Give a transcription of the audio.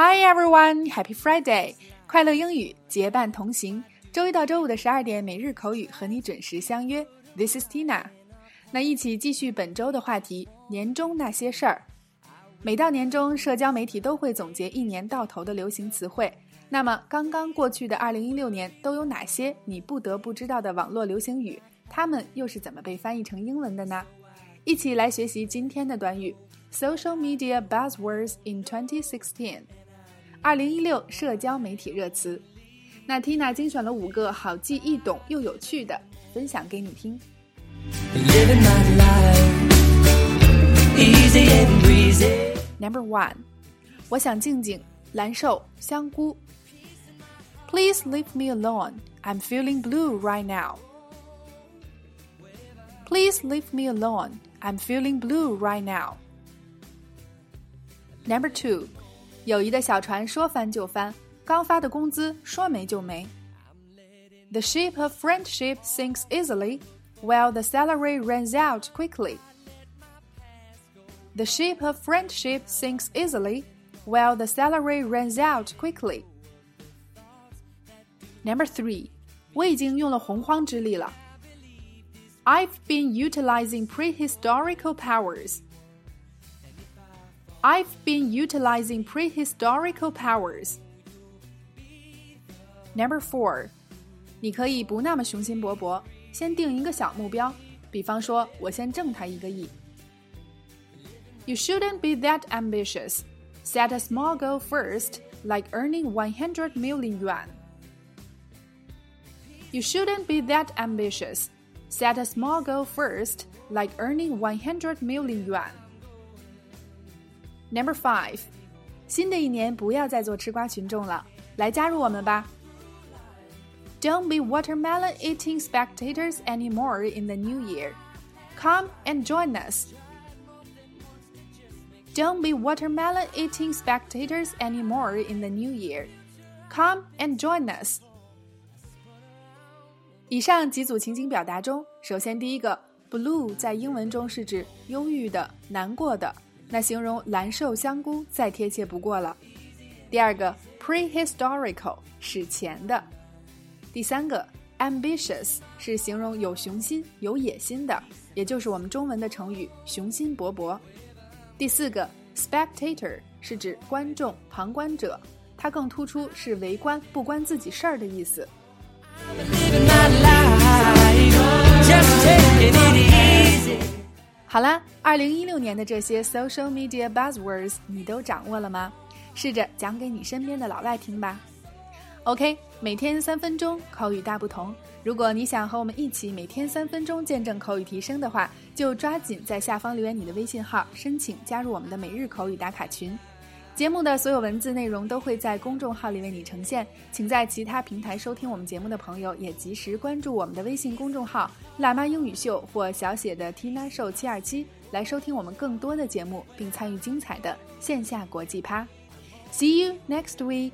Hi everyone, Happy Friday! 快乐英语结伴同行，周一到周五的十二点，每日口语和你准时相约。This is Tina。那一起继续本周的话题：年终那些事儿。每到年终，社交媒体都会总结一年到头的流行词汇。那么，刚刚过去的二零一六年都有哪些你不得不知道的网络流行语？它们又是怎么被翻译成英文的呢？一起来学习今天的短语：Social Media Buzzwords in 2016。二零一六社交媒体热词。那 Tina 精选了五个好记、易懂又有趣的，分享给你听。Number one，我想静静，蓝瘦，香菇。Please leave me alone. I'm feeling blue right now. Please leave me alone. I'm feeling blue right now. Number two，友谊的小船说翻就翻，刚发的工资说没就没。The ship of friendship sinks easily, while the salary runs out quickly. The ship of friendship sinks easily, while the salary runs out quickly. Number three，我已经用了洪荒之力了。I've been utilizing prehistorical powers. I've been utilizing prehistorical powers. Number four，你可以不那么雄心勃勃，先定一个小目标，比方说，我先挣他一个亿。You shouldn't be that ambitious. Set a small goal first, like earning 100 million yuan. You shouldn't be that ambitious. Set a small goal first, like earning 100 million yuan. Number five，新的一年不要再做吃瓜群众了，来加入我们吧。Don't be watermelon eating spectators anymore in the new year. Come and join us. Don't be watermelon eating spectators anymore in the new year. Come and join us. 以上几组情景表达中，首先第一个 blue 在英文中是指忧郁的、难过的， 那形容蓝瘦香菇再贴切不过了。第二个 prehistorical 史前的。第三个 ambitious 是形容有雄心、有野心的，也就是我们中文的成语雄心勃勃。第四个 spectator 是指观众、旁观者，它更突出是围观、不关自己事儿的意思。好啦，二零一六年的这些 social media buzzwords 你都掌握了吗？试着讲给你身边的老外听吧。OK，每天三分钟，口语大不同。如果你想和我们一起每天三分钟见证口语提升的话，就抓紧在下方留言你的微信号，申请加入我们的每日口语打卡群。节目的所有文字内容都会在公众号里为你呈现，请在其他平台收听我们节目的朋友也及时关注我们的微信公众号“辣妈英语秀”或小写的 Tina Show 七二七，来收听我们更多的节目，并参与精彩的线下国际趴。See you next week.